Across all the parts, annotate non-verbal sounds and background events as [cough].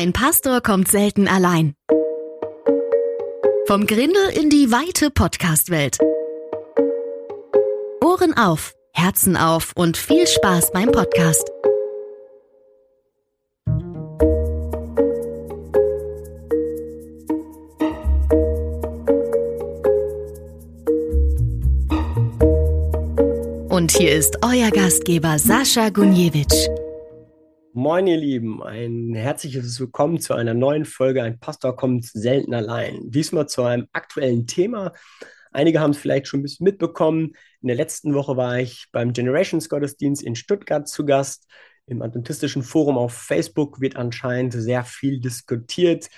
Ein Pastor kommt selten allein. Vom Grindel in die weite Podcast-Welt. Ohren auf, Herzen auf und viel Spaß beim Podcast. Und hier ist euer Gastgeber Sascha Gunjewitsch. Moin, ihr Lieben, ein herzliches Willkommen zu einer neuen Folge. Ein Pastor kommt selten allein. Diesmal zu einem aktuellen Thema. Einige haben es vielleicht schon ein bisschen mitbekommen. In der letzten Woche war ich beim Generations Gottesdienst in Stuttgart zu Gast. Im Adventistischen Forum auf Facebook wird anscheinend sehr viel diskutiert.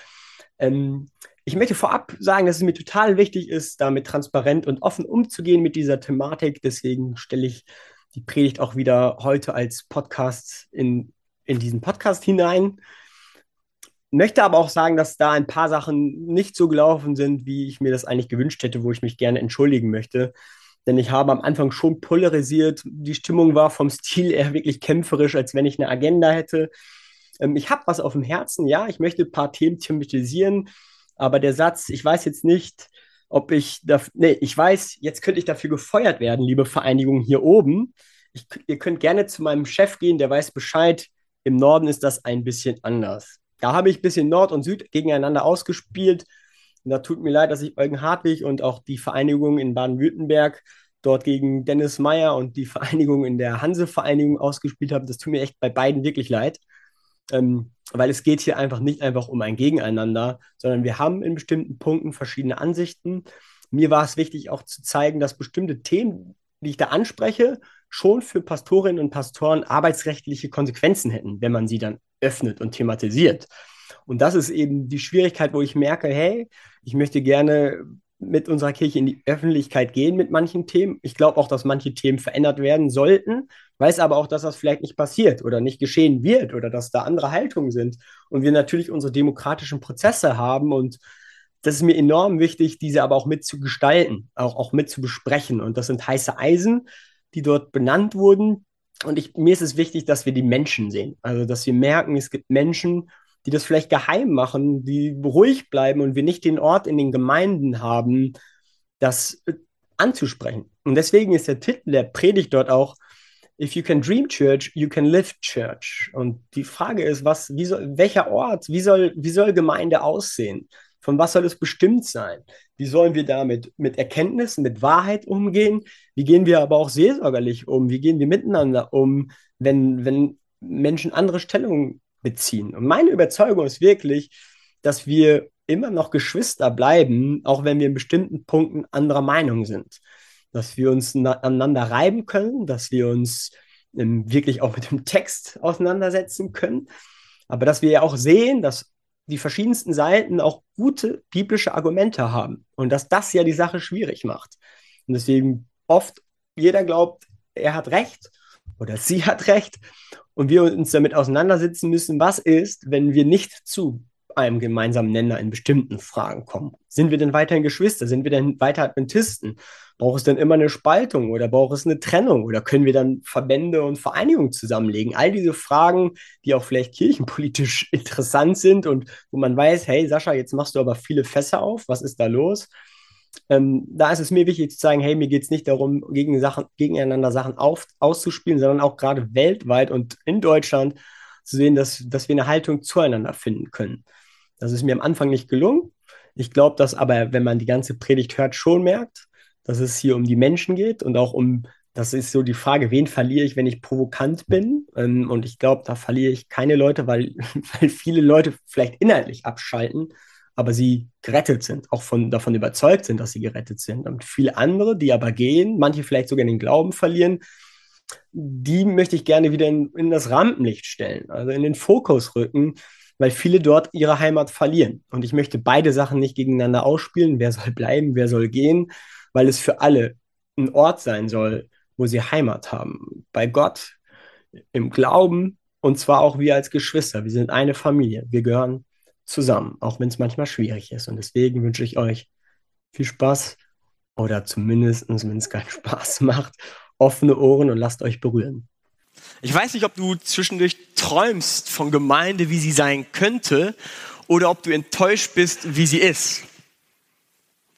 Ähm, ich möchte vorab sagen, dass es mir total wichtig ist, damit transparent und offen umzugehen mit dieser Thematik. Deswegen stelle ich die Predigt auch wieder heute als Podcast in in diesen Podcast hinein. Möchte aber auch sagen, dass da ein paar Sachen nicht so gelaufen sind, wie ich mir das eigentlich gewünscht hätte, wo ich mich gerne entschuldigen möchte. Denn ich habe am Anfang schon polarisiert. Die Stimmung war vom Stil eher wirklich kämpferisch, als wenn ich eine Agenda hätte. Ähm, ich habe was auf dem Herzen, ja. Ich möchte ein paar Themen thematisieren. Aber der Satz, ich weiß jetzt nicht, ob ich da, nee, ich weiß, jetzt könnte ich dafür gefeuert werden, liebe Vereinigung hier oben. Ich, ihr könnt gerne zu meinem Chef gehen, der weiß Bescheid. Im Norden ist das ein bisschen anders. Da habe ich ein bisschen Nord und Süd gegeneinander ausgespielt. Und da tut mir leid, dass ich Eugen Hartwig und auch die Vereinigung in Baden-Württemberg dort gegen Dennis Meyer und die Vereinigung in der Hanse-Vereinigung ausgespielt habe. Das tut mir echt bei beiden wirklich leid. Ähm, weil es geht hier einfach nicht einfach um ein Gegeneinander, sondern wir haben in bestimmten Punkten verschiedene Ansichten. Mir war es wichtig auch zu zeigen, dass bestimmte Themen, die ich da anspreche, schon für Pastorinnen und Pastoren arbeitsrechtliche Konsequenzen hätten, wenn man sie dann öffnet und thematisiert. Und das ist eben die Schwierigkeit, wo ich merke, hey, ich möchte gerne mit unserer Kirche in die Öffentlichkeit gehen mit manchen Themen. Ich glaube auch, dass manche Themen verändert werden sollten, weiß aber auch, dass das vielleicht nicht passiert oder nicht geschehen wird oder dass da andere Haltungen sind und wir natürlich unsere demokratischen Prozesse haben und das ist mir enorm wichtig, diese aber auch mitzugestalten, auch, auch mit zu besprechen. Und das sind heiße Eisen, die dort benannt wurden. Und ich, mir ist es wichtig, dass wir die Menschen sehen. Also, dass wir merken, es gibt Menschen, die das vielleicht geheim machen, die ruhig bleiben und wir nicht den Ort in den Gemeinden haben, das äh, anzusprechen. Und deswegen ist der Titel der Predigt dort auch If you can dream church, you can live church. Und die Frage ist, was, wie soll, welcher Ort, wie soll, wie soll Gemeinde aussehen? Von was soll es bestimmt sein? Wie sollen wir damit mit Erkenntnissen, mit Wahrheit umgehen? Wie gehen wir aber auch seelsorgerlich um? Wie gehen wir miteinander um, wenn, wenn Menschen andere Stellungen beziehen? Und meine Überzeugung ist wirklich, dass wir immer noch Geschwister bleiben, auch wenn wir in bestimmten Punkten anderer Meinung sind. Dass wir uns aneinander reiben können, dass wir uns ähm, wirklich auch mit dem Text auseinandersetzen können, aber dass wir ja auch sehen, dass die verschiedensten Seiten auch gute biblische Argumente haben und dass das ja die Sache schwierig macht. Und deswegen oft jeder glaubt, er hat recht oder sie hat recht und wir uns damit auseinandersetzen müssen, was ist, wenn wir nicht zu einem gemeinsamen Nenner in bestimmten Fragen kommen. Sind wir denn weiterhin Geschwister? Sind wir denn weiter Adventisten? Braucht es denn immer eine Spaltung oder braucht es eine Trennung oder können wir dann Verbände und Vereinigungen zusammenlegen? All diese Fragen, die auch vielleicht kirchenpolitisch [laughs] interessant sind und wo man weiß, hey Sascha, jetzt machst du aber viele Fässer auf, was ist da los? Ähm, da ist es mir wichtig zu sagen, hey, mir geht es nicht darum, gegen Sachen, gegeneinander Sachen auf, auszuspielen, sondern auch gerade weltweit und in Deutschland zu sehen, dass, dass wir eine Haltung zueinander finden können. Das ist mir am Anfang nicht gelungen. Ich glaube, dass aber, wenn man die ganze Predigt hört, schon merkt, dass es hier um die Menschen geht und auch um, das ist so die Frage, wen verliere ich, wenn ich provokant bin? Ähm, und ich glaube, da verliere ich keine Leute, weil, [laughs] weil viele Leute vielleicht inhaltlich abschalten, aber sie gerettet sind, auch von, davon überzeugt sind, dass sie gerettet sind. Und viele andere, die aber gehen, manche vielleicht sogar den Glauben verlieren, die möchte ich gerne wieder in, in das Rampenlicht stellen, also in den Fokus rücken, weil viele dort ihre Heimat verlieren. Und ich möchte beide Sachen nicht gegeneinander ausspielen. Wer soll bleiben, wer soll gehen, weil es für alle ein Ort sein soll, wo sie Heimat haben. Bei Gott, im Glauben und zwar auch wir als Geschwister. Wir sind eine Familie. Wir gehören zusammen, auch wenn es manchmal schwierig ist. Und deswegen wünsche ich euch viel Spaß oder zumindest, wenn es keinen [laughs] Spaß macht, offene Ohren und lasst euch berühren. Ich weiß nicht, ob du zwischendurch träumst von Gemeinde, wie sie sein könnte, oder ob du enttäuscht bist, wie sie ist.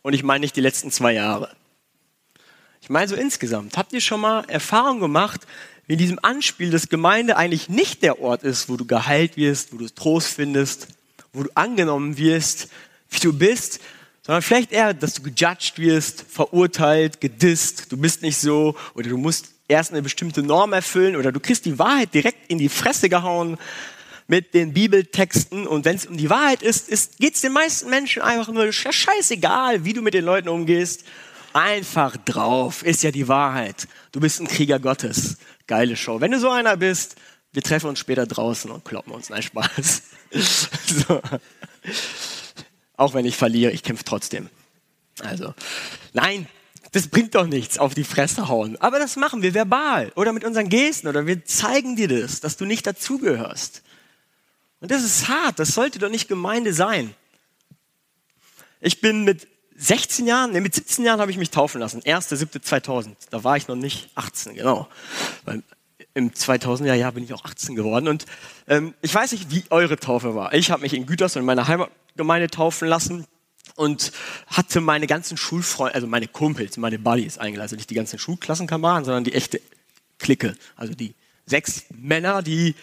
Und ich meine nicht die letzten zwei Jahre. Ich meine so insgesamt. Habt ihr schon mal Erfahrung gemacht, wie in diesem Anspiel, dass Gemeinde eigentlich nicht der Ort ist, wo du geheilt wirst, wo du Trost findest, wo du angenommen wirst, wie du bist, sondern vielleicht eher, dass du gejudged wirst, verurteilt, gedisst, du bist nicht so oder du musst erst eine bestimmte Norm erfüllen oder du kriegst die Wahrheit direkt in die Fresse gehauen mit den Bibeltexten und wenn es um die Wahrheit ist, ist geht es den meisten Menschen einfach nur scheißegal, wie du mit den Leuten umgehst. Einfach drauf, ist ja die Wahrheit. Du bist ein Krieger Gottes. Geile Show. Wenn du so einer bist, wir treffen uns später draußen und kloppen uns. Nein, Spaß. [laughs] so. Auch wenn ich verliere, ich kämpfe trotzdem. Also, nein, das bringt doch nichts, auf die Fresse hauen. Aber das machen wir verbal oder mit unseren Gesten oder wir zeigen dir das, dass du nicht dazugehörst. Und das ist hart, das sollte doch nicht Gemeinde sein. Ich bin mit 16 Jahren, nee, mit 17 Jahren habe ich mich taufen lassen. 1.7.2000. Da war ich noch nicht 18, genau. Weil Im 2000er Jahr bin ich auch 18 geworden. Und ähm, ich weiß nicht, wie eure Taufe war. Ich habe mich in Gütersloh in meiner Heimatgemeinde taufen lassen und hatte meine ganzen Schulfreunde, also meine Kumpels, meine Buddies eingeladen. Also nicht die ganzen Schulklassenkameraden, sondern die echte Clique. Also die sechs Männer, die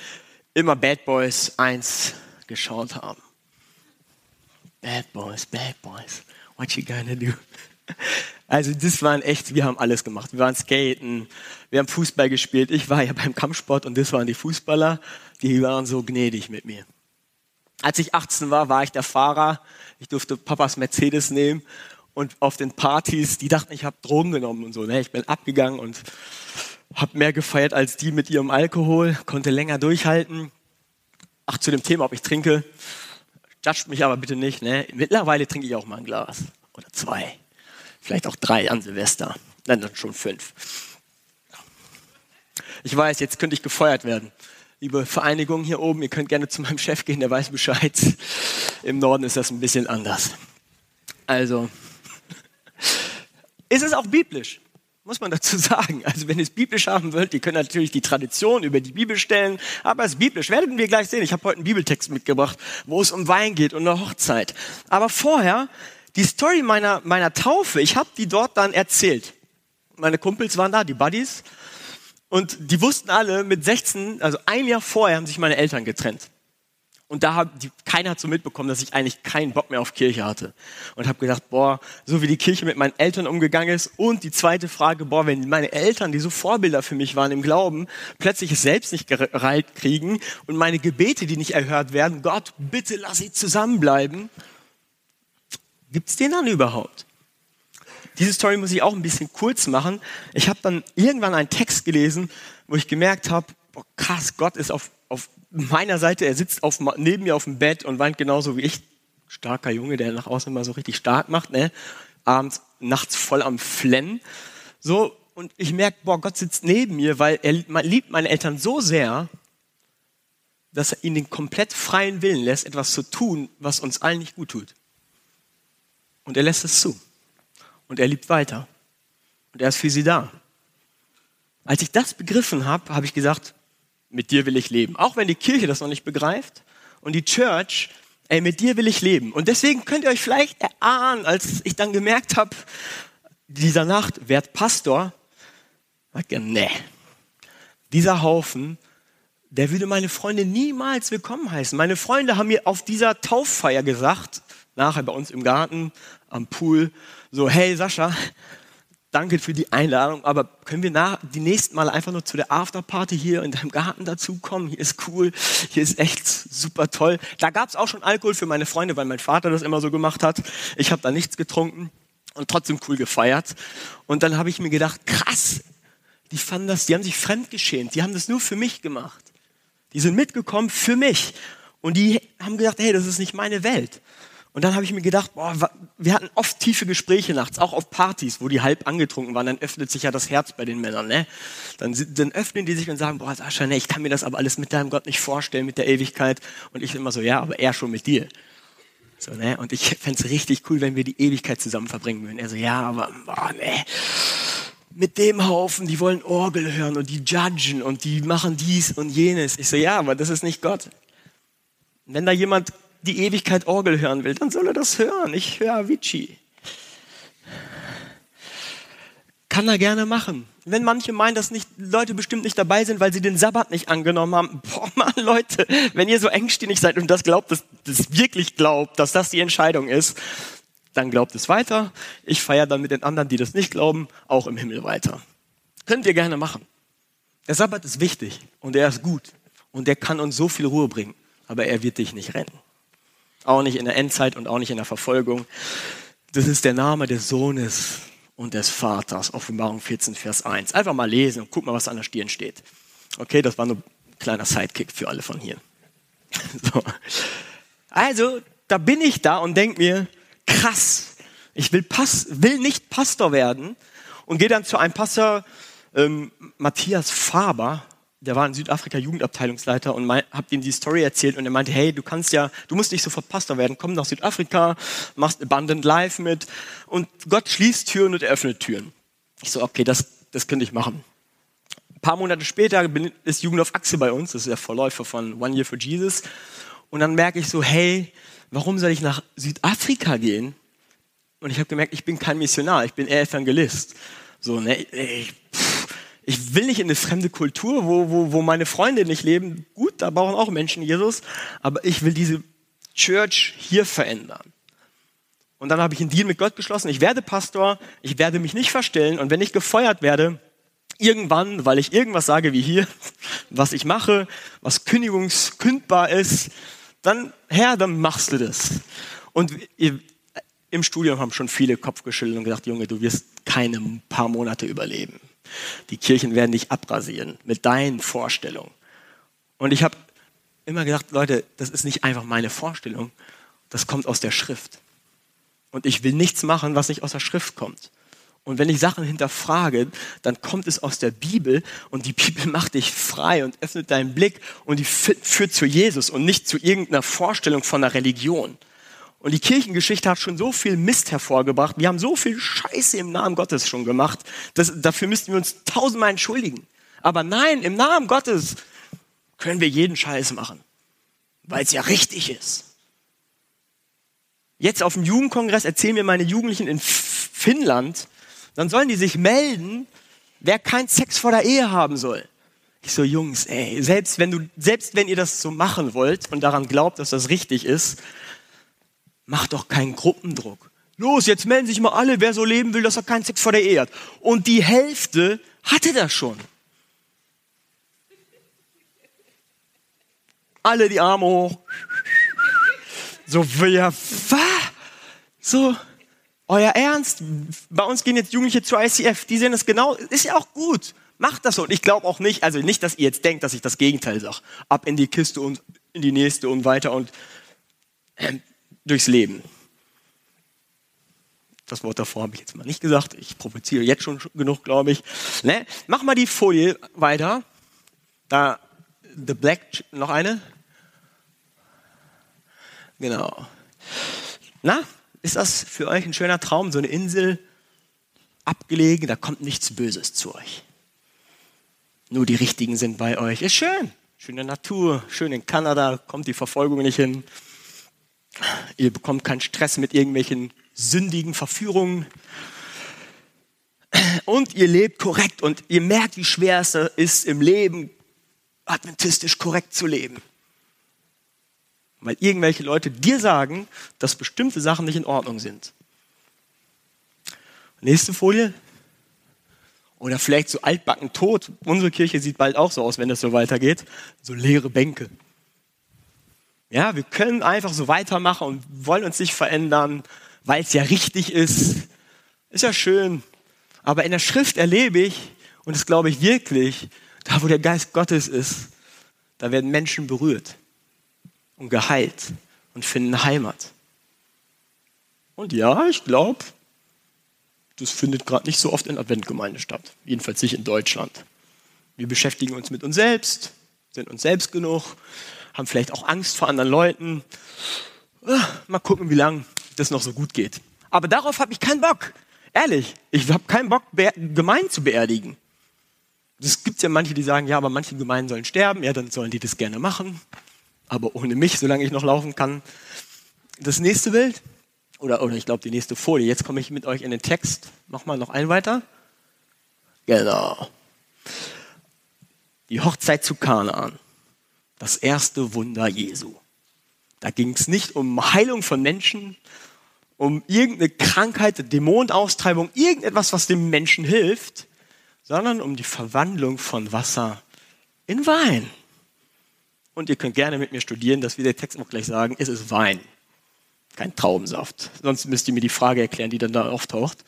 immer Bad Boys 1 geschaut haben. Bad Boys, Bad Boys, what you gonna do? Also das waren echt, wir haben alles gemacht. Wir waren skaten, wir haben Fußball gespielt. Ich war ja beim Kampfsport und das waren die Fußballer, die waren so gnädig mit mir. Als ich 18 war, war ich der Fahrer. Ich durfte Papas Mercedes nehmen und auf den Partys, die dachten, ich habe Drogen genommen und so. Ne? Ich bin abgegangen und habe mehr gefeiert als die mit ihrem Alkohol, konnte länger durchhalten. Ach, zu dem Thema, ob ich trinke, judgt mich aber bitte nicht. Ne? Mittlerweile trinke ich auch mal ein Glas oder zwei, vielleicht auch drei an Silvester, Nein, dann schon fünf. Ich weiß, jetzt könnte ich gefeuert werden liebe Vereinigung hier oben, ihr könnt gerne zu meinem Chef gehen, der weiß Bescheid. Im Norden ist das ein bisschen anders. Also, ist es auch biblisch, muss man dazu sagen. Also, wenn ihr es biblisch haben wollt, ihr könnt natürlich die Tradition über die Bibel stellen, aber es ist biblisch. Werden wir gleich sehen. Ich habe heute einen Bibeltext mitgebracht, wo es um Wein geht und eine Hochzeit. Aber vorher, die Story meiner, meiner Taufe, ich habe die dort dann erzählt. Meine Kumpels waren da, die Buddies. Und die wussten alle, mit 16, also ein Jahr vorher, haben sich meine Eltern getrennt. Und da hat die, keiner hat so mitbekommen, dass ich eigentlich keinen Bock mehr auf Kirche hatte. Und habe gedacht, boah, so wie die Kirche mit meinen Eltern umgegangen ist. Und die zweite Frage, boah, wenn meine Eltern, die so Vorbilder für mich waren im Glauben, plötzlich es selbst nicht gereilt kriegen und meine Gebete, die nicht erhört werden, Gott, bitte lass sie zusammenbleiben. Gibt's den dann überhaupt? Diese Story muss ich auch ein bisschen kurz machen. Ich habe dann irgendwann einen Text gelesen, wo ich gemerkt habe, krass, Gott ist auf, auf meiner Seite, er sitzt auf, neben mir auf dem Bett und weint genauso wie ich. Starker Junge, der nach außen immer so richtig stark macht, ne? abends, nachts voll am Flennen. So, und ich merke, boah, Gott sitzt neben mir, weil er liebt meine Eltern so sehr, dass er ihnen den komplett freien Willen lässt, etwas zu tun, was uns allen nicht gut tut. Und er lässt es zu und er liebt weiter. Und er ist für sie da. Als ich das begriffen habe, habe ich gesagt, mit dir will ich leben. Auch wenn die Kirche das noch nicht begreift und die Church, ey, mit dir will ich leben. Und deswegen könnt ihr euch vielleicht erahnen, als ich dann gemerkt habe, dieser Nacht, werd Pastor, sagt nee, dieser Haufen, der würde meine Freunde niemals willkommen heißen. Meine Freunde haben mir auf dieser Tauffeier gesagt, nachher bei uns im Garten, am Pool, so, hey Sascha, danke für die Einladung, aber können wir nach, die nächsten Mal einfach nur zu der Afterparty hier in deinem Garten dazukommen? Hier ist cool, hier ist echt super toll. Da gab es auch schon Alkohol für meine Freunde, weil mein Vater das immer so gemacht hat. Ich habe da nichts getrunken und trotzdem cool gefeiert. Und dann habe ich mir gedacht, krass, die fanden das, die haben sich fremdgeschämt, die haben das nur für mich gemacht. Die sind mitgekommen für mich. Und die haben gesagt, hey, das ist nicht meine Welt. Und dann habe ich mir gedacht, boah, wir hatten oft tiefe Gespräche nachts, auch auf Partys, wo die halb angetrunken waren. Dann öffnet sich ja das Herz bei den Männern. Ne? Dann, dann öffnen die sich und sagen, boah, Sascha, ne, ich kann mir das aber alles mit deinem Gott nicht vorstellen, mit der Ewigkeit. Und ich immer so, ja, aber er schon mit dir. So, ne? Und ich fände es richtig cool, wenn wir die Ewigkeit zusammen verbringen würden. Er so, ja, aber boah, ne, mit dem Haufen, die wollen Orgel hören und die judgen und die machen dies und jenes. Ich so, ja, aber das ist nicht Gott. Wenn da jemand die Ewigkeit Orgel hören will, dann soll er das hören. Ich höre Avicii. Kann er gerne machen. Wenn manche meinen, dass nicht, Leute bestimmt nicht dabei sind, weil sie den Sabbat nicht angenommen haben. [laughs] Boah, Mann, Leute, wenn ihr so engstirnig seid und das glaubt, dass das wirklich glaubt, dass das die Entscheidung ist, dann glaubt es weiter. Ich feiere dann mit den anderen, die das nicht glauben, auch im Himmel weiter. Könnt ihr gerne machen. Der Sabbat ist wichtig und er ist gut und er kann uns so viel Ruhe bringen, aber er wird dich nicht retten. Auch nicht in der Endzeit und auch nicht in der Verfolgung. Das ist der Name des Sohnes und des Vaters. Offenbarung 14, Vers 1. Einfach mal lesen und guck mal, was an der Stirn steht. Okay, das war nur ein kleiner Sidekick für alle von hier. [laughs] So. Also, da bin ich da und denke mir, krass, ich will, Pas will nicht Pastor werden und gehe dann zu einem Pastor, ähm, Matthias Faber, der war in Südafrika Jugendabteilungsleiter und habe ihm die Story erzählt und er meinte, hey, du kannst ja, du musst nicht sofort Pastor werden, komm nach Südafrika, machst Abundant Life mit und Gott schließt Türen und öffnet Türen. Ich so, okay, das, das könnte ich machen. Ein paar Monate später ist Jugend auf Achse bei uns, das ist der Vorläufer von One Year for Jesus und dann merke ich so, hey, warum soll ich nach Südafrika gehen? Und ich habe gemerkt, ich bin kein Missionar, ich bin eher Evangelist. So, ne, ich, ich will nicht in eine fremde Kultur, wo, wo, wo meine Freunde nicht leben. Gut, da brauchen auch Menschen Jesus, aber ich will diese Church hier verändern. Und dann habe ich einen Deal mit Gott geschlossen. Ich werde Pastor, ich werde mich nicht verstellen und wenn ich gefeuert werde, irgendwann, weil ich irgendwas sage wie hier, [laughs] was ich mache, was kündigungskündbar ist, dann Herr, dann machst du das. Und ihr, im Studium haben schon viele Kopf geschüttelt und gesagt, Junge, du wirst keine paar Monate überleben. Die Kirchen werden dich abrasieren mit deinen Vorstellungen. Und ich habe immer gedacht, Leute, das ist nicht einfach meine Vorstellung, das kommt aus der Schrift. Und ich will nichts machen, was nicht aus der Schrift kommt. Und wenn ich Sachen hinterfrage, dann kommt es aus der Bibel und die [laughs] Bibel macht dich frei und öffnet deinen Blick und die führt zu Jesus und nicht zu irgendeiner Vorstellung von einer Religion. Und die Kirchengeschichte hat schon so viel Mist hervorgebracht. Wir haben so viel Scheiße im Namen Gottes schon gemacht. Das, dafür müssten wir uns tausendmal entschuldigen. Aber nein, im Namen Gottes können wir jeden Scheiß machen, weil es ja richtig ist. Jetzt auf dem Jugendkongress erzählen mir meine Jugendlichen in Finnland, dann sollen die sich melden, wer keinen Sex vor der Ehe haben soll. Ich so, Jungs, ey, selbst wenn du, selbst wenn ihr das so machen wollt und daran glaubt, dass das richtig ist, macht doch keinen Gruppendruck. Los, jetzt melden sich mal alle, wer so leben will, dass er keinen Sex vor der Ehe hat. Und die Hälfte hatte das schon. Alle die Arme hoch. So, ja, so, euer Ernst? Bei uns gehen jetzt Jugendliche zur ICF, die sehen das genau, ist ja auch gut. Macht das so. Und ich glaube auch nicht, also nicht, dass ihr jetzt denkt, dass ich das Gegenteil sage. Ab in die Kiste und in die nächste und weiter und äh, durchs Leben. Das Wort davor habe ich jetzt mal nicht gesagt. Ich provoziere jetzt schon genug, glaube ich. Ne? Mach mal die Folie weiter. Da, The Black, noch eine. Genau. Na, ist das für euch ein schöner Traum? So eine Insel, abgelegen, da kommt nichts Böses zu euch. Nur die Richtigen sind bei euch. Ist schön. Schöne Natur, schön in Kanada, kommt die Verfolgung nicht hin. Ihr bekommt keinen Stress mit irgendwelchen sündigen Verführungen. Und ihr lebt korrekt und ihr merkt, wie schwer es ist, im Leben adventistisch korrekt zu leben. Weil irgendwelche Leute dir sagen, dass bestimmte Sachen nicht in Ordnung sind. Nächste Folie. Oder vielleicht so altbacken tot. Unsere Kirche sieht bald auch so aus, wenn das so weitergeht. So leere Bänke. Ja, wir können einfach so weitermachen und wollen uns nicht verändern, weil es ja richtig ist. Ist ja schön. Aber in der Schrift erlebe ich, und das glaube ich wirklich, da wo der Geist Gottes ist, da werden Menschen berührt und geheilt und finden Heimat. Und ja, ich glaube, das findet gerade nicht so oft in Adventgemeinde statt. Jedenfalls nicht in Deutschland. Wir beschäftigen uns mit uns selbst, sind uns selbst genug, haben vielleicht auch Angst vor anderen Leuten. Ah, mal gucken, wie lange das noch so gut geht. Aber darauf habe ich keinen Bock. Ehrlich, ich habe keinen Bock, Gemeinden zu beerdigen. Es gibt ja manche, die sagen, ja, aber manche Gemeinden sollen sterben. Ja, dann sollen die das gerne machen. Aber ohne mich, solange ich noch laufen kann. Das nächste Bild. Oder, oder ich glaube, die nächste Folie. Jetzt komme ich mit euch in den Text. Mach mal noch einen weiter. Genau. Die Hochzeit zu Kanaan. Das erste Wunder Jesu. Da ging es nicht um Heilung von Menschen, um irgendeine Krankheit, Dämonenaustreibung, irgendetwas, was dem Menschen hilft, sondern um die Verwandlung von Wasser in Wein. Und ihr könnt gerne mit mir studieren, dass wir der Text auch gleich sagen, es ist Wein, kein Traubensaft. Sonst müsst ihr mir die Frage erklären, die dann da auftaucht.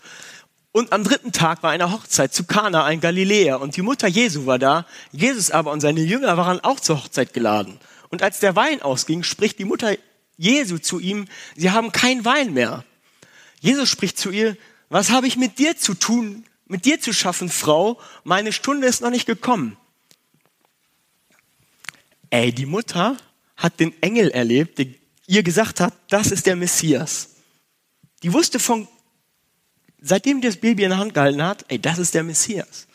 Und am dritten Tag war eine Hochzeit zu Kana, ein Galiläer, und die Mutter Jesu war da. Jesus aber und seine Jünger waren auch zur Hochzeit geladen. Und als der Wein ausging, spricht die Mutter Jesu zu ihm, sie haben kein Wein mehr. Jesus spricht zu ihr, was habe ich mit dir zu tun, mit dir zu schaffen, Frau? Meine Stunde ist noch nicht gekommen. Ey, die Mutter hat den Engel erlebt, der ihr gesagt hat, das ist der Messias. Die wusste von, seitdem das Baby in der Hand gehalten hat, ey, das ist der Messias.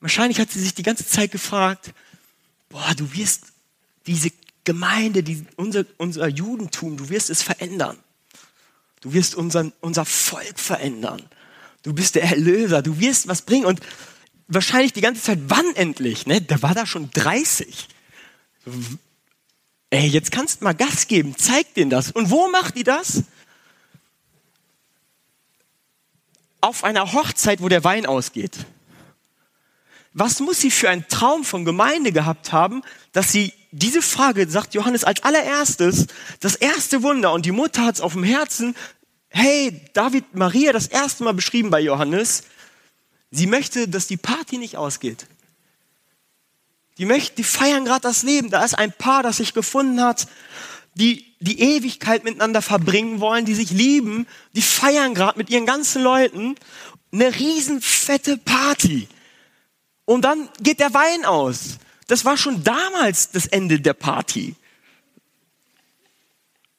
Wahrscheinlich hat sie sich die ganze Zeit gefragt, boah, du wirst diese Gemeinde, die, unser, unser Judentum, du wirst es verändern. Du wirst unseren, unser Volk verändern. Du bist der Erlöser. Du wirst was bringen. Und wahrscheinlich die ganze Zeit, wann endlich? Ne? Der war da schon 30. Ey, jetzt kannst du mal Gas geben. Zeig denen das. Und wo macht die das? Auf einer Hochzeit, wo der Wein ausgeht. Was muss sie für einen Traum von Gemeinde gehabt haben, dass sie diese Frage, sagt Johannes als allererstes, das erste Wunder und die Mutter hat es auf dem Herzen, hey, David, Maria, das erste Mal beschrieben bei Johannes, sie möchte, dass die Party nicht ausgeht. Die möchten, die feiern gerade das Leben. Da ist ein Paar, das sich gefunden hat, die die Ewigkeit miteinander verbringen wollen, die sich lieben, die feiern gerade mit ihren ganzen Leuten eine riesenfette Party. Und dann geht der Wein aus. Das war schon damals das Ende der Party.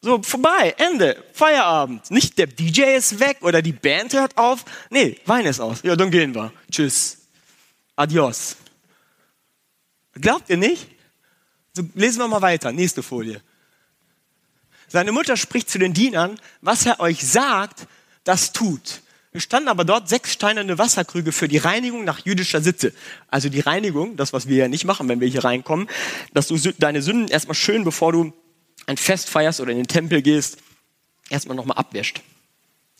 So, vorbei, Ende, Feierabend. Nicht der DJ ist weg oder die Band hört auf. Nee, Wein ist aus. Ja, dann gehen wir. Tschüss. Adios. Glaubt ihr nicht? So, lesen wir mal weiter. Nächste Folie. Seine Mutter spricht zu den Dienern, was er euch sagt, das tut. Es standen aber dort sechs steinerne Wasserkrüge für die Reinigung nach jüdischer Sitte. Also die Reinigung, das, was wir ja nicht machen, wenn wir hier reinkommen, dass du deine Sünden erstmal schön, bevor du ein Fest feierst oder in den Tempel gehst, erstmal nochmal abwäscht.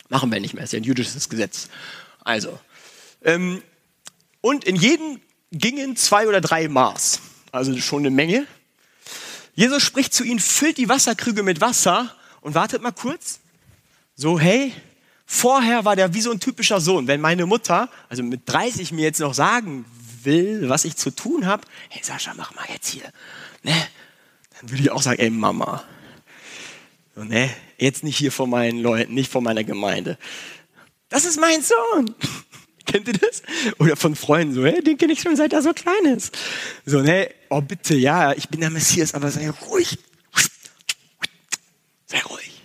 Machen wir nicht mehr, ist ja ein jüdisches Gesetz. Also, ähm, und in jedem gingen zwei oder drei Maß, also schon eine Menge. Jesus spricht zu ihnen, füllt die Wasserkrüge mit Wasser und wartet mal kurz. So, hey, Vorher war der wie so ein typischer Sohn. Wenn meine Mutter, also mit 30 mir jetzt noch sagen will, was ich zu tun habe, hey Sascha, mach mal jetzt hier. Ne? Dann würde ich auch sagen, ey Mama. So, ne? Jetzt nicht hier vor meinen Leuten, nicht vor meiner Gemeinde. Das ist mein Sohn. [laughs] Kennt ihr das? Oder von Freunden so, hey, den kenne ich schon seit er so klein ist. So, ne, oh bitte, ja, ich bin der Messias, aber sei ruhig. Sei ruhig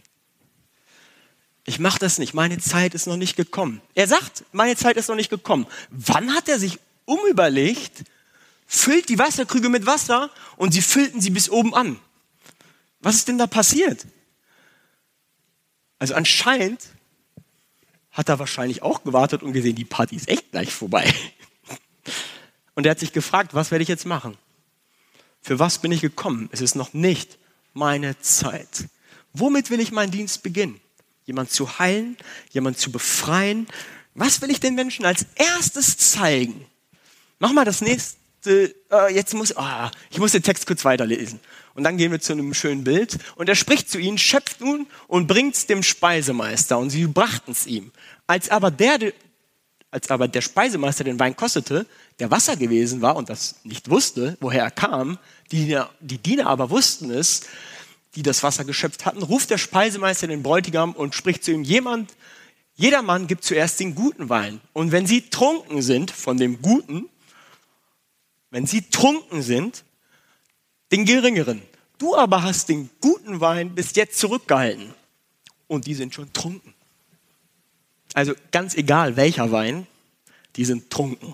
ich mache das nicht, meine Zeit ist noch nicht gekommen. Er sagt, meine Zeit ist noch nicht gekommen. Wann hat er sich umüberlegt, füllt die Wasserkrüge mit Wasser und sie füllten sie bis oben an? Was ist denn da passiert? Also anscheinend hat er wahrscheinlich auch gewartet und gesehen, die Party ist echt gleich vorbei. Und er hat sich gefragt, was werde ich jetzt machen? Für was bin ich gekommen? Es ist noch nicht meine Zeit. Womit will ich meinen Dienst beginnen? jemand zu heilen, jemand zu befreien. Was will ich den Menschen als erstes zeigen? Mach mal das nächste. Äh, jetzt muss oh, ich muss den Text kurz weiterlesen. Und dann gehen wir zu einem schönen Bild. Und er spricht zu ihnen, schöpft nun und bringt's dem Speisemeister. Und sie brachten's ihm. Als aber der, als aber der Speisemeister den Wein kostete, der Wasser gewesen war und das nicht wusste, woher er kam, die, die Diener aber wussten es, die das Wasser geschöpft hatten, ruft der Speisemeister den Bräutigam und spricht zu ihm, jemand, jeder Mann gibt zuerst den guten Wein. Und wenn sie trunken sind von dem Guten, wenn sie trunken sind, den geringeren. Du aber hast den guten Wein bis jetzt zurückgehalten. Und die sind schon trunken. Also ganz egal welcher Wein, die sind trunken.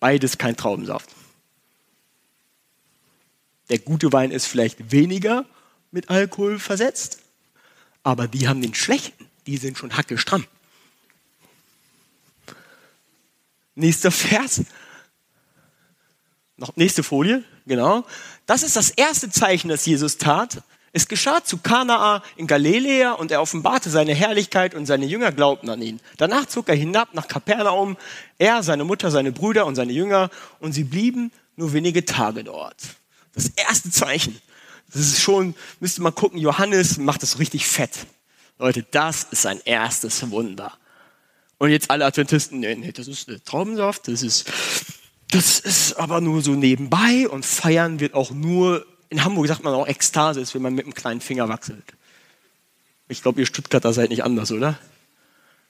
Beides kein Traubensaft. Der gute Wein ist vielleicht weniger mit Alkohol versetzt, aber die haben den schlechten, die sind schon hackestramm. Nächster Vers. Noch nächste Folie, genau. Das ist das erste Zeichen, das Jesus tat. Es geschah zu Kanaa in Galiläa und er offenbarte seine Herrlichkeit und seine Jünger glaubten an ihn. Danach zog er hinab nach Kapernaum, er, seine Mutter, seine Brüder und seine Jünger und sie blieben nur wenige Tage dort. Das erste Zeichen. Das ist schon, müsste man gucken, Johannes macht das richtig fett. Leute, das ist sein erstes Wunder. Und jetzt alle Adventisten, nee, nee, das ist Traubensaft, das ist, das ist aber nur so nebenbei und feiern wird auch nur, in Hamburg sagt man auch Ekstase, ist, wenn man mit einem kleinen Finger wachselt. Ich glaube, ihr Stuttgarter seid nicht anders, oder?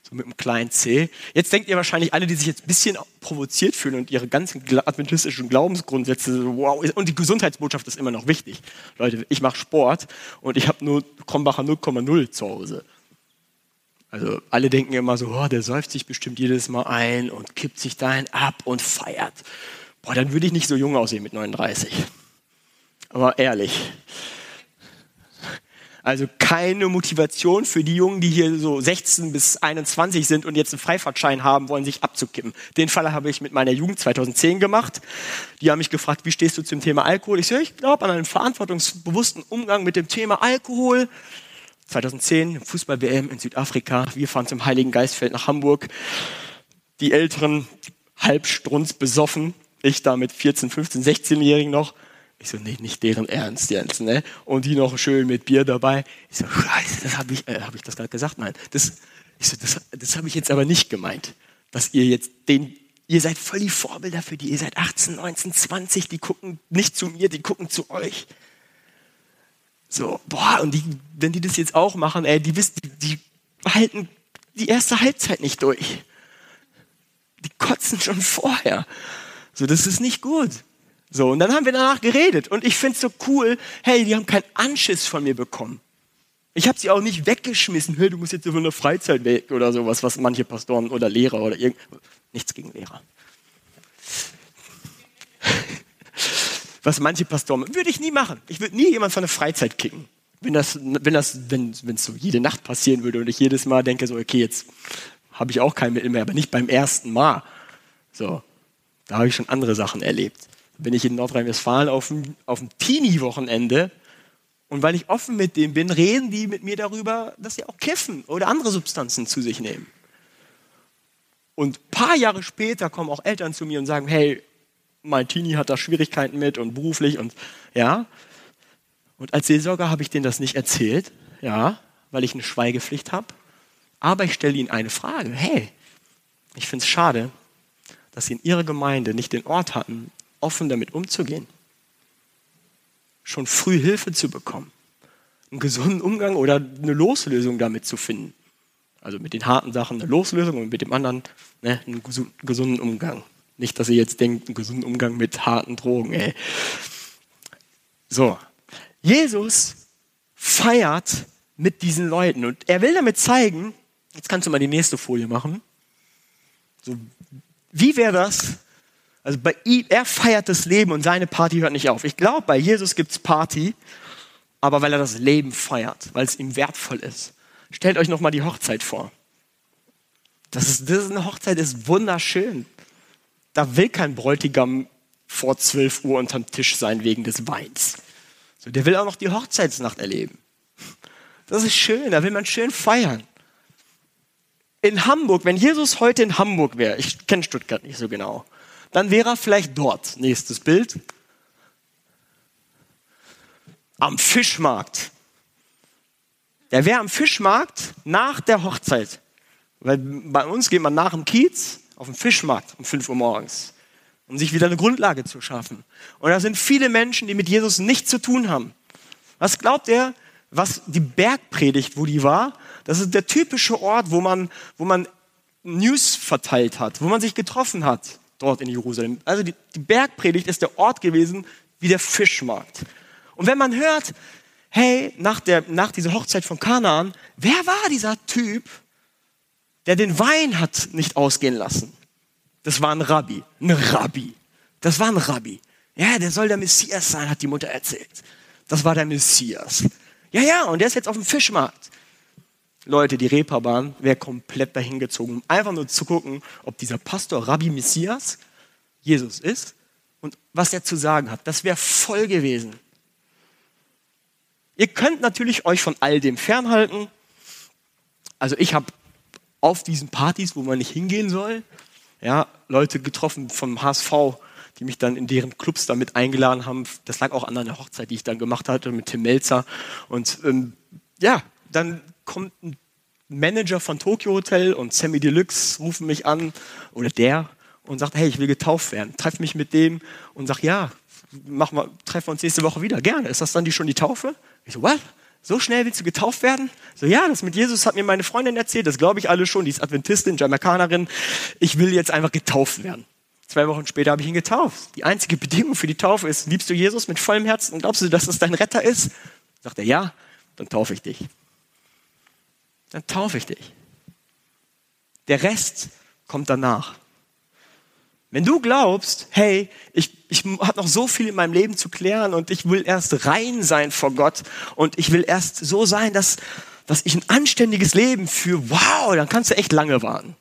so mit einem kleinen C. Jetzt denkt ihr wahrscheinlich alle, die sich jetzt ein bisschen provoziert fühlen und ihre ganzen adventistischen Glaubensgrundsätze, wow, und die Gesundheitsbotschaft ist immer noch wichtig. Leute, ich mache Sport und ich habe nur Krombacher 0,0 zu Hause. Also alle denken immer so, oh, der säuft sich bestimmt jedes Mal ein und kippt sich dahin ab und feiert. Boah, dann würde ich nicht so jung aussehen mit 39. Aber ehrlich, also keine Motivation für die Jungen, die hier so 16 bis 21 sind und jetzt einen Freifahrtschein haben wollen, sich abzukippen. Den Fall habe ich mit meiner Jugend 2010 gemacht. Die haben mich gefragt, wie stehst du zum Thema Alkohol? Ich sage, ich glaube an einen verantwortungsbewussten Umgang mit dem Thema Alkohol. 2010 Fußball-WM in Südafrika. Wir fahren zum Heiligen Geistfeld nach Hamburg. Die Älteren halbstrunz besoffen. Ich da mit 14, 15, 16-Jährigen noch. Ich so, nee, nicht deren Ernst jetzt, ne? Und die noch schön mit Bier dabei. Ich so, scheiße, das habe ich, äh, habe ich das gerade gesagt? Nein, das, ich so, das, das habe ich jetzt aber nicht gemeint, dass ihr jetzt den, ihr seid voll die Vorbilder für die, ihr seid 18, 19, 20, die gucken nicht zu mir, die gucken zu euch. So, boah, und die, wenn die das jetzt auch machen, ey, die wissen, die, die halten die erste Halbzeit nicht durch. Die kotzen schon vorher. So, das ist nicht gut. So, und dann haben wir danach geredet. Und ich finde es so cool, hey, die haben keinen Anschiss von mir bekommen. Ich habe sie auch nicht weggeschmissen, hey, du musst jetzt von der Freizeit weg oder sowas, was manche Pastoren oder Lehrer oder irgend... Nichts gegen Lehrer. [laughs] was manche Pastoren... Würde ich nie machen. Ich würde nie jemand von der Freizeit kicken. Wenn das, wenn das, wenn es so jede Nacht passieren würde und ich jedes Mal denke so, okay, jetzt habe ich auch kein Mittel mehr, aber nicht beim ersten Mal. So, da habe ich schon andere Sachen erlebt bin ich in Nordrhein-Westfalen auf dem, auf dem Teenie-Wochenende und weil ich offen mit dem bin, reden die mit mir darüber, dass sie auch kiffen oder andere Substanzen zu sich nehmen. Und ein paar Jahre später kommen auch Eltern zu mir und sagen, hey, mein Teenie hat da Schwierigkeiten mit und beruflich und ja. Und als Seelsorger habe ich denen das nicht erzählt, ja, weil ich eine Schweigepflicht habe. Aber ich stelle ihnen eine Frage. Hey, ich finde es schade, dass sie in ihrer Gemeinde nicht den Ort hatten, offen damit umzugehen. Schon früh Hilfe zu bekommen. Einen gesunden Umgang oder eine Loslösung damit zu finden. Also mit den harten Sachen eine Loslösung und mit dem anderen ne, einen gesunden Umgang. Nicht, dass ihr jetzt denkt, einen gesunden Umgang mit harten Drogen. Ey. So, Jesus feiert mit diesen Leuten und er will damit zeigen, jetzt kannst du mal die nächste Folie machen. So, wie wäre das, also bei ihm, er feiert das Leben und seine Party hört nicht auf. Ich glaube, bei Jesus gibt es Party, aber weil er das Leben feiert, weil es ihm wertvoll ist. Stellt euch nochmal die Hochzeit vor. Das ist, das ist eine Hochzeit, ist wunderschön. Da will kein Bräutigam vor 12 Uhr unterm Tisch sein wegen des Weins. So, der will auch noch die Hochzeitsnacht erleben. Das ist schön, da will man schön feiern. In Hamburg, wenn Jesus heute in Hamburg wäre, ich kenne Stuttgart nicht so genau, dann wäre er vielleicht dort. Nächstes Bild. Am Fischmarkt. Der wäre am Fischmarkt nach der Hochzeit. Weil bei uns geht man nach dem Kiez auf den Fischmarkt um 5 Uhr morgens, um sich wieder eine Grundlage zu schaffen. Und da sind viele Menschen, die mit Jesus nichts zu tun haben. Was glaubt er, was die Bergpredigt, wo die war? Das ist der typische Ort, wo man, wo man News verteilt hat, wo man sich getroffen hat dort in Jerusalem. Also die, die Bergpredigt ist der Ort gewesen wie der Fischmarkt. Und wenn man hört, hey, nach, der, nach dieser Hochzeit von Kanaan, wer war dieser Typ, der den Wein hat nicht ausgehen lassen? Das war ein Rabbi. Ein Rabbi. Das war ein Rabbi. Ja, der soll der Messias sein, hat die Mutter erzählt. Das war der Messias. Ja, ja, und der ist jetzt auf dem Fischmarkt. Leute, die Reeperbahn wäre komplett dahin gezogen, um einfach nur zu gucken, ob dieser Pastor Rabbi Messias Jesus ist und was er zu sagen hat. Das wäre voll gewesen. Ihr könnt natürlich euch von all dem fernhalten. Also ich habe auf diesen Partys, wo man nicht hingehen soll, ja, Leute getroffen vom HSV, die mich dann in deren Clubs damit eingeladen haben. Das lag auch an einer Hochzeit, die ich dann gemacht hatte mit Tim Melzer. Und ähm, ja, dann kommt ein Manager von Tokyo Hotel und Sammy Deluxe rufen mich an oder der und sagt, hey, ich will getauft werden. Treff mich mit dem und sag, ja, machen wir, treffen wir uns nächste Woche wieder. Gerne. Ist das dann die schon die Taufe? Ich so, was? So schnell willst du getauft werden? So, ja, das mit Jesus hat mir meine Freundin erzählt, das glaube ich alle schon, die ist Adventistin, Jamaikanerin. Ich will jetzt einfach getauft werden. Zwei Wochen später habe ich ihn getauft. Die einzige Bedingung für die Taufe ist, liebst du Jesus mit vollem Herzen und glaubst du, dass es dein Retter ist? Sagt er, ja, dann taufe ich dich. Dann taufe ich dich. Der Rest kommt danach. Wenn du glaubst, hey, ich, ich habe noch so viel in meinem Leben zu klären und ich will erst rein sein vor Gott und ich will erst so sein, dass, dass ich ein anständiges Leben führe, wow, dann kannst du echt lange warten.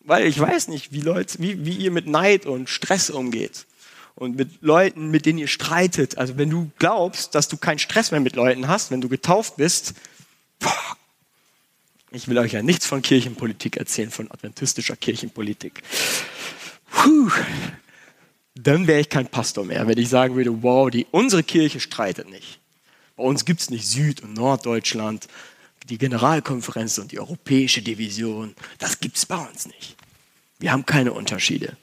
Weil ich weiß nicht, wie, Leute, wie, wie ihr mit Neid und Stress umgeht und mit Leuten, mit denen ihr streitet. Also wenn du glaubst, dass du keinen Stress mehr mit Leuten hast, wenn du getauft bist, ich will euch ja nichts von Kirchenpolitik erzählen, von adventistischer Kirchenpolitik. Puh. Dann wäre ich kein Pastor mehr, wenn ich sagen würde, wow, die, unsere Kirche streitet nicht. Bei uns gibt es nicht Süd- und Norddeutschland, die Generalkonferenz und die europäische Division. Das gibt es bei uns nicht. Wir haben keine Unterschiede.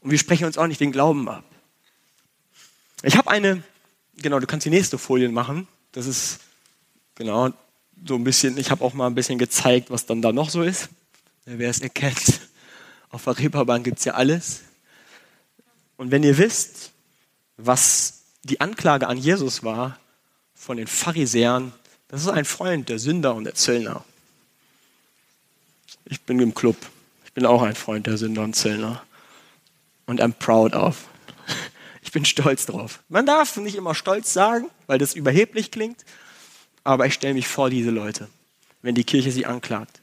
Und wir sprechen uns auch nicht den Glauben ab. Ich habe eine, genau, du kannst die nächste Folie machen. Das ist, genau, so ein bisschen, ich habe auch mal ein bisschen gezeigt, was dann da noch so ist. Wer es erkennt, [laughs] auf der Reeperbahn gibt es ja alles. Und wenn ihr wisst, was die Anklage an Jesus war von den Pharisäern, das ist ein Freund der Sünder und der Zöllner. Ich bin im Club. Ich bin auch ein Freund der Sünder und Zöllner. Und I'm proud of. [laughs] Ich bin stolz drauf. Man darf nicht immer stolz sagen, weil das überheblich klingt, aber ich stelle mich vor diese Leute, wenn die Kirche sie anklagt.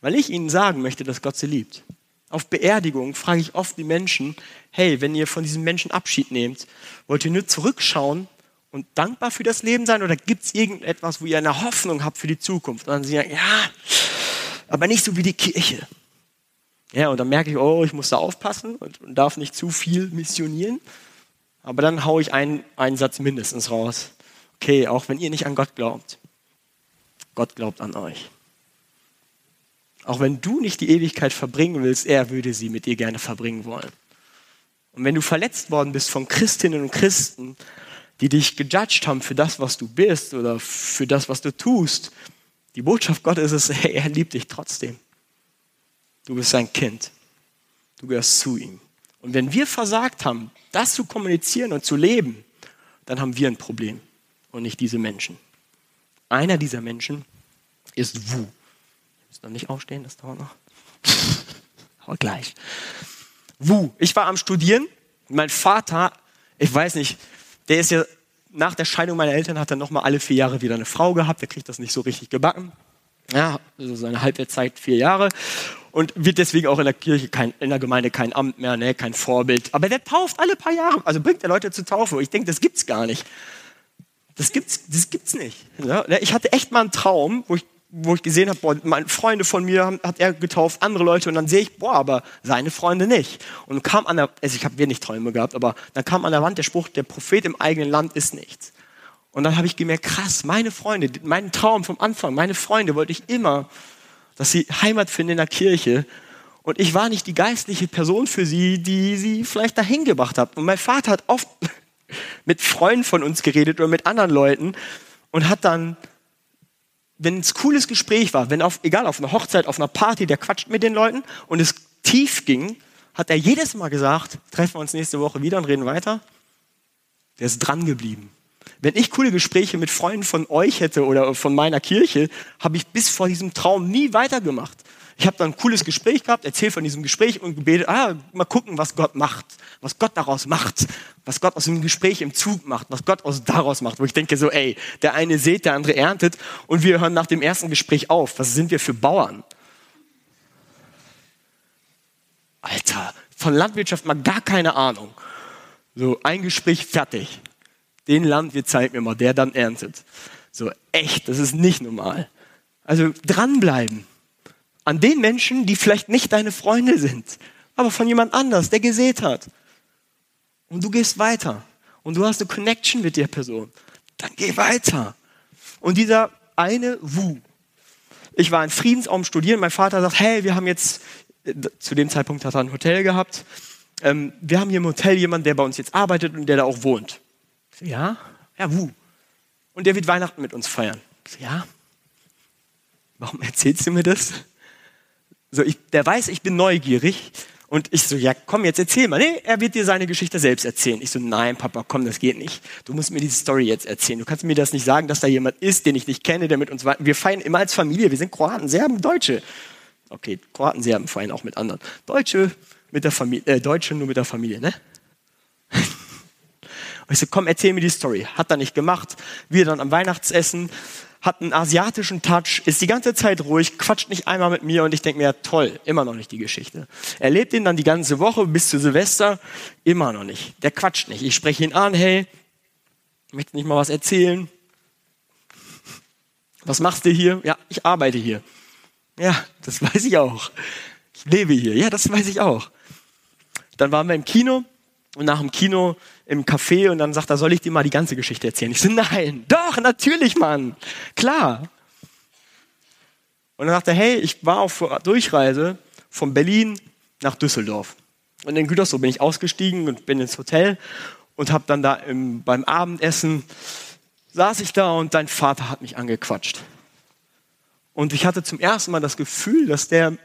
Weil ich ihnen sagen möchte, dass Gott sie liebt. Auf Beerdigungen frage ich oft die Menschen, hey, wenn ihr von diesem Menschen Abschied nehmt, wollt ihr nur zurückschauen und dankbar für das Leben sein oder gibt es irgendetwas, wo ihr eine Hoffnung habt für die Zukunft? Und dann sagen sie, ja, aber nicht so wie die Kirche. Ja, und dann merke ich, oh, ich muss da aufpassen und, und darf nicht zu viel missionieren. Aber dann haue ich einen, einen Satz mindestens raus okay, auch wenn ihr nicht an Gott glaubt, Gott glaubt an euch. Auch wenn du nicht die Ewigkeit verbringen willst, er würde sie mit dir gerne verbringen wollen. Und wenn du verletzt worden bist von Christinnen und Christen, die dich gejudged haben für das, was du bist oder für das, was du tust, die Botschaft Gottes ist, hey, [laughs] er liebt dich trotzdem. Du bist sein Kind. Du gehörst zu ihm. Und wenn wir versagt haben, das zu kommunizieren und zu leben, dann haben wir ein Problem und nicht diese Menschen. Einer dieser Menschen ist Wu. Ich muss noch nicht aufstehen, das dauert noch. [laughs] Aber gleich. Wu. Ich war am Studieren. Mein Vater, ich weiß nicht, der ist ja nach der Scheidung meiner Eltern hat er nochmal alle vier Jahre wieder eine Frau gehabt. Der kriegt das nicht so richtig gebacken. Ja, also seine Halbwertszeit vier Jahre und wird deswegen auch in der Kirche, kein, in der Gemeinde kein Amt mehr, ne, kein Vorbild. Aber der tauft alle paar Jahre, also bringt er Leute zur Taufe. Ich denke, das gibt's gar nicht. Das gibt's, das gibt's nicht. Ja, ich hatte echt mal einen Traum, wo ich, wo ich gesehen habe, meine Freunde von mir hat er getauft, andere Leute, und dann sehe ich, boah, aber seine Freunde nicht. Und kam an der, also ich habe wenig Träume gehabt, aber dann kam an der Wand der Spruch, der Prophet im eigenen Land ist nichts. Und dann habe ich gemerkt, krass, meine Freunde, mein Traum vom Anfang, meine Freunde wollte ich immer, dass sie Heimat finden in der Kirche. Und ich war nicht die geistliche Person für sie, die sie vielleicht dahin gebracht hat. Und mein Vater hat oft mit Freunden von uns geredet oder mit anderen Leuten und hat dann, wenn es cooles Gespräch war, wenn auf, egal, auf einer Hochzeit, auf einer Party, der quatscht mit den Leuten und es tief ging, hat er jedes Mal gesagt, treffen wir uns nächste Woche wieder und reden weiter. Der ist dran geblieben. Wenn ich coole Gespräche mit Freunden von euch hätte oder von meiner Kirche, habe ich bis vor diesem Traum nie weitergemacht. Ich habe dann ein cooles Gespräch gehabt, erzählt von diesem Gespräch und gebetet, ah, mal gucken, was Gott macht, was Gott daraus macht, was Gott aus dem Gespräch im Zug macht, was Gott aus daraus macht, wo ich denke so, ey, der eine sät, der andere erntet und wir hören nach dem ersten Gespräch auf. Was sind wir für Bauern? Alter, von Landwirtschaft mal gar keine Ahnung. So, ein Gespräch fertig. Den Landwirt zeigt mir mal, der dann erntet. So, echt, das ist nicht normal. Also dranbleiben an den Menschen, die vielleicht nicht deine Freunde sind, aber von jemand anders, der gesät hat. Und du gehst weiter und du hast eine Connection mit der Person. Dann geh weiter. Und dieser eine Wu. Ich war in Friedensraum studieren. Mein Vater sagt, hey, wir haben jetzt, zu dem Zeitpunkt hat er ein Hotel gehabt. Ähm, wir haben hier im Hotel jemanden, der bei uns jetzt arbeitet und der da auch wohnt. Ja? Ja, Wu. Und der wird Weihnachten mit uns feiern. Ja? Warum erzählst du mir das? So, ich, der weiß, ich bin neugierig. Und ich so, ja, komm, jetzt erzähl mal. Nee, er wird dir seine Geschichte selbst erzählen. Ich so, nein, Papa, komm, das geht nicht. Du musst mir diese Story jetzt erzählen. Du kannst mir das nicht sagen, dass da jemand ist, den ich nicht kenne, der mit uns war. Wir feiern immer als Familie. Wir sind Kroaten, Serben, Deutsche. Okay, Kroaten, Serben feiern auch mit anderen. Deutsche mit der Familie, äh, Deutsche nur mit der Familie, ne? Und [laughs] ich so, komm, erzähl mir die Story. Hat er nicht gemacht. Wir dann am Weihnachtsessen hat einen asiatischen Touch, ist die ganze Zeit ruhig, quatscht nicht einmal mit mir und ich denke mir, toll, immer noch nicht die Geschichte. Er lebt ihn dann die ganze Woche bis zu Silvester, immer noch nicht. Der quatscht nicht. Ich spreche ihn an, hey, möchtest nicht mal was erzählen? Was machst du hier? Ja, ich arbeite hier. Ja, das [laughs] weiß ich auch. Ich lebe hier. Ja, das weiß ich auch. Dann waren wir im Kino nach dem Kino im Café und dann sagt er, soll ich dir mal die ganze Geschichte erzählen? Ich so, nein, [laughs] doch, natürlich, Mann, klar. Und dann sagt er, hey, ich war auf Durchreise von Berlin nach Düsseldorf. Und in Gütersloh bin ich ausgestiegen und bin ins Hotel und habe dann da im, beim Abendessen saß ich da und dein Vater hat mich angequatscht. Und ich hatte zum ersten Mal das Gefühl, dass der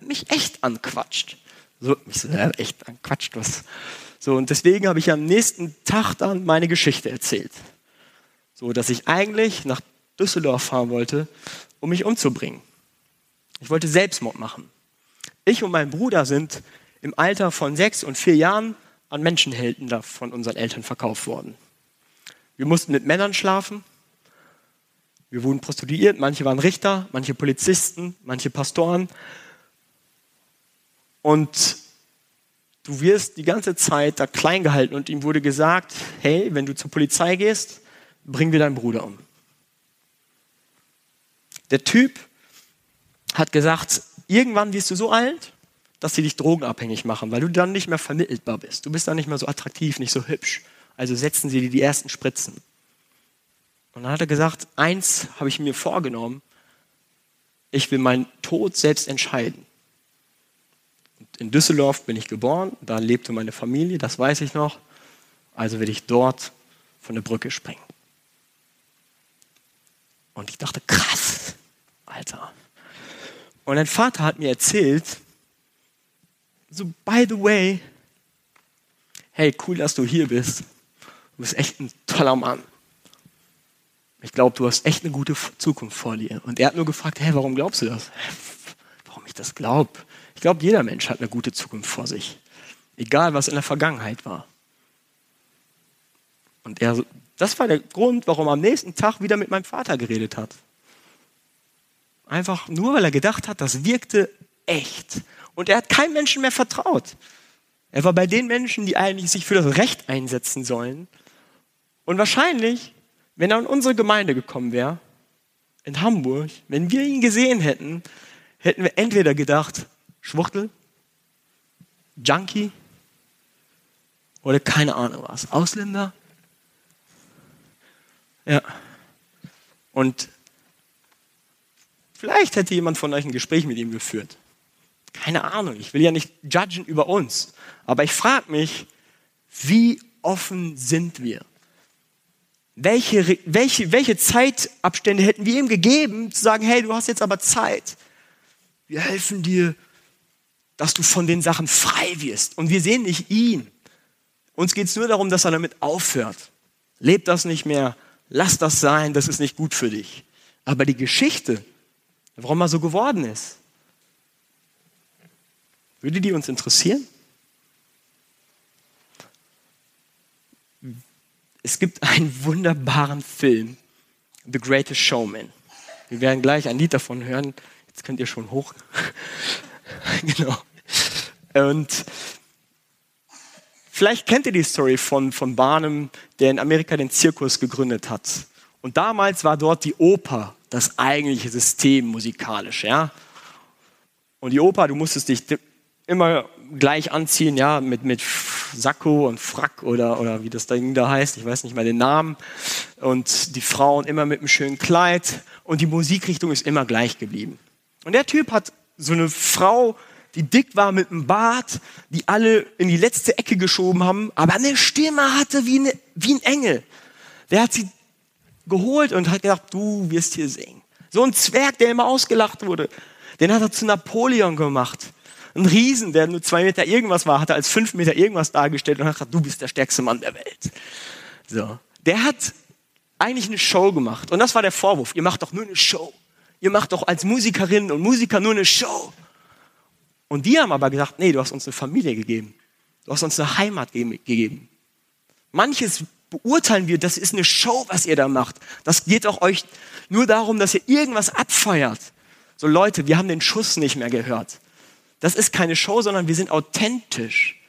mich echt anquatscht. So, mich so, ja, echt anquatscht, was, so, und deswegen habe ich am nächsten Tag dann meine Geschichte erzählt. So, dass ich eigentlich nach Düsseldorf fahren wollte, um mich umzubringen. Ich wollte Selbstmord machen. Ich und mein Bruder sind im Alter von sechs und vier Jahren an Menschenhelden von unseren Eltern verkauft worden. Wir mussten mit Männern schlafen. Wir wurden prostituiert. Manche waren Richter, manche Polizisten, manche Pastoren. Und Du wirst die ganze Zeit da klein gehalten und ihm wurde gesagt, hey, wenn du zur Polizei gehst, bring wir deinen Bruder um. Der Typ hat gesagt, irgendwann wirst du so alt, dass sie dich drogenabhängig machen, weil du dann nicht mehr vermittelbar bist. Du bist dann nicht mehr so attraktiv, nicht so hübsch. Also setzen sie dir die ersten Spritzen. Und dann hat er gesagt, eins habe ich mir vorgenommen, ich will meinen Tod selbst entscheiden in Düsseldorf bin ich geboren, da lebte meine Familie, das weiß ich noch. Also werde ich dort von der Brücke springen. Und ich dachte, krass, Alter. Und ein Vater hat mir erzählt, so, by the way, hey, cool, dass du hier bist. Du bist echt ein toller Mann. Ich glaube, du hast echt eine gute Zukunft vor dir. Und er hat nur gefragt, hey, warum glaubst du das? Warum ich das glaube? Ich glaube, jeder Mensch hat eine gute Zukunft vor sich. Egal, was in der Vergangenheit war. Und er, das war der Grund, warum er am nächsten Tag wieder mit meinem Vater geredet hat. Einfach nur, weil er gedacht hat, das wirkte echt. Und er hat keinem Menschen mehr vertraut. Er war bei den Menschen, die eigentlich sich für das Recht einsetzen sollen. Und wahrscheinlich, wenn er in unsere Gemeinde gekommen wäre, in Hamburg, wenn wir ihn gesehen hätten, hätten wir entweder gedacht, Schwuchtel, Junkie oder keine Ahnung was, Ausländer. Ja. Und vielleicht hätte jemand von euch ein Gespräch mit ihm geführt. Keine Ahnung, ich will ja nicht judgen über uns, aber ich frage mich, wie offen sind wir? Welche, welche, welche Zeitabstände hätten wir ihm gegeben, zu sagen, hey, du hast jetzt aber Zeit. Wir helfen dir, dass du von den Sachen frei wirst. Und wir sehen nicht ihn. Uns geht es nur darum, dass er damit aufhört. leb das nicht mehr, lass das sein, das ist nicht gut für dich. Aber die Geschichte, warum er so geworden ist, würde die uns interessieren? Es gibt einen wunderbaren Film, The Greatest Showman. Wir werden gleich ein Lied davon hören. Jetzt könnt ihr schon hoch. [laughs] genau. Und vielleicht kennt ihr die Story von, von Barnum, der in Amerika den Zirkus gegründet hat. Und damals war dort die Oper das eigentliche System musikalisch, ja. Und die Oper, du musstest dich immer gleich anziehen, ja, mit, mit Sakko und Frack oder, oder wie das Ding da heißt, ich weiß nicht mal den Namen. Und die Frauen immer mit einem schönen Kleid und die Musikrichtung ist immer gleich geblieben. Und der Typ hat so eine Frau, die dick war mit einem Bart, die alle in die letzte Ecke geschoben haben, aber eine Stimme hatte wie, eine, wie ein Engel. Der hat sie geholt und hat gedacht, du wirst hier singen. So ein Zwerg, der immer ausgelacht wurde, den hat er zu Napoleon gemacht. Ein Riesen, der nur zwei Meter irgendwas war, hat er als fünf Meter irgendwas dargestellt und hat gesagt, du bist der stärkste Mann der Welt. So. Der hat eigentlich eine Show gemacht. Und das war der Vorwurf. Ihr macht doch nur eine Show. Ihr macht doch als Musikerinnen und Musiker nur eine Show. Und die haben aber gesagt, nee, du hast uns eine Familie gegeben. Du hast uns eine Heimat gegeben. Manches beurteilen wir, das ist eine Show, was ihr da macht. Das geht auch euch nur darum, dass ihr irgendwas abfeuert. So Leute, wir haben den Schuss nicht mehr gehört. Das ist keine Show, sondern wir sind authentisch.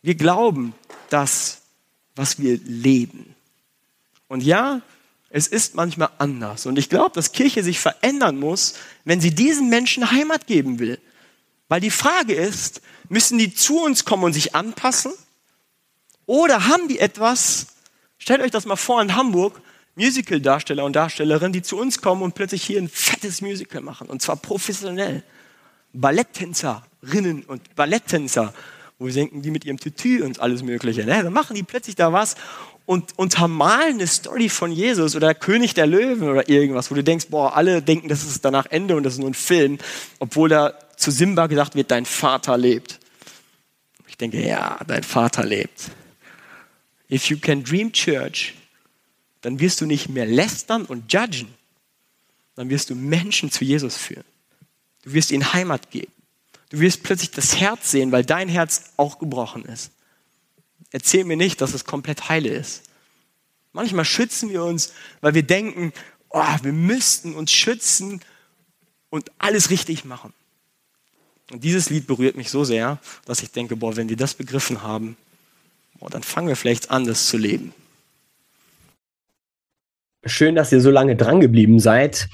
Wir glauben das, was wir leben. Und ja, es ist manchmal anders. Und ich glaube, dass Kirche sich verändern muss, wenn sie diesen Menschen Heimat geben will. Weil die Frage ist, müssen die zu uns kommen und sich anpassen? Oder haben die etwas, stellt euch das mal vor in Hamburg, Musical-Darsteller und Darstellerinnen, die zu uns kommen und plötzlich hier ein fettes Musical machen. Und zwar professionell. Balletttänzerinnen und Balletttänzer, wo wir denken, die mit ihrem Tütü und alles Mögliche. Ne? Dann machen die plötzlich da was und untermalen eine Story von Jesus oder König der Löwen oder irgendwas, wo du denkst, boah, alle denken, das ist danach Ende und das ist nur ein Film, obwohl da zu Simba gesagt wird, dein Vater lebt. Ich denke, ja, dein Vater lebt. If you can dream church, dann wirst du nicht mehr lästern und judgen, dann wirst du Menschen zu Jesus führen. Du wirst ihnen Heimat geben. Du wirst plötzlich das Herz sehen, weil dein Herz auch gebrochen ist. Erzähl mir nicht, dass es komplett heile ist. Manchmal schützen wir uns, weil wir denken, oh, wir müssten uns schützen und alles richtig machen. Und dieses Lied berührt mich so sehr, dass ich denke, boah, wenn wir das begriffen haben, boah, dann fangen wir vielleicht an, das zu leben. Schön, dass ihr so lange drangeblieben seid.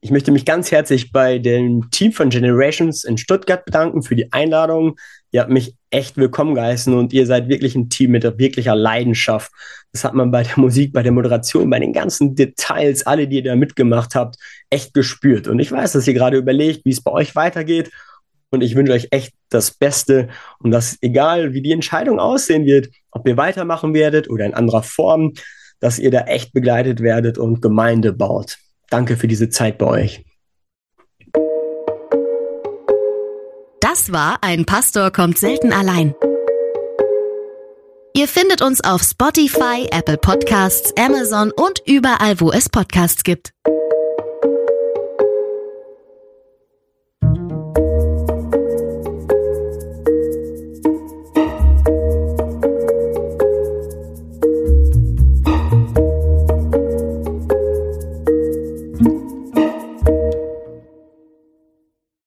Ich möchte mich ganz herzlich bei dem Team von Generations in Stuttgart bedanken für die Einladung. Ihr habt mich echt willkommen geheißen und ihr seid wirklich ein Team mit wirklicher Leidenschaft. Das hat man bei der Musik, bei der Moderation, bei den ganzen Details, alle, die ihr da mitgemacht habt, echt gespürt. Und ich weiß, dass ihr gerade überlegt, wie es bei euch weitergeht. Und ich wünsche euch echt das Beste und dass, egal wie die Entscheidung aussehen wird, ob ihr weitermachen werdet oder in anderer Form, dass ihr da echt begleitet werdet und Gemeinde baut. Danke für diese Zeit bei euch. Das war ein Pastor kommt selten allein. Ihr findet uns auf Spotify, Apple Podcasts, Amazon und überall, wo es Podcasts gibt.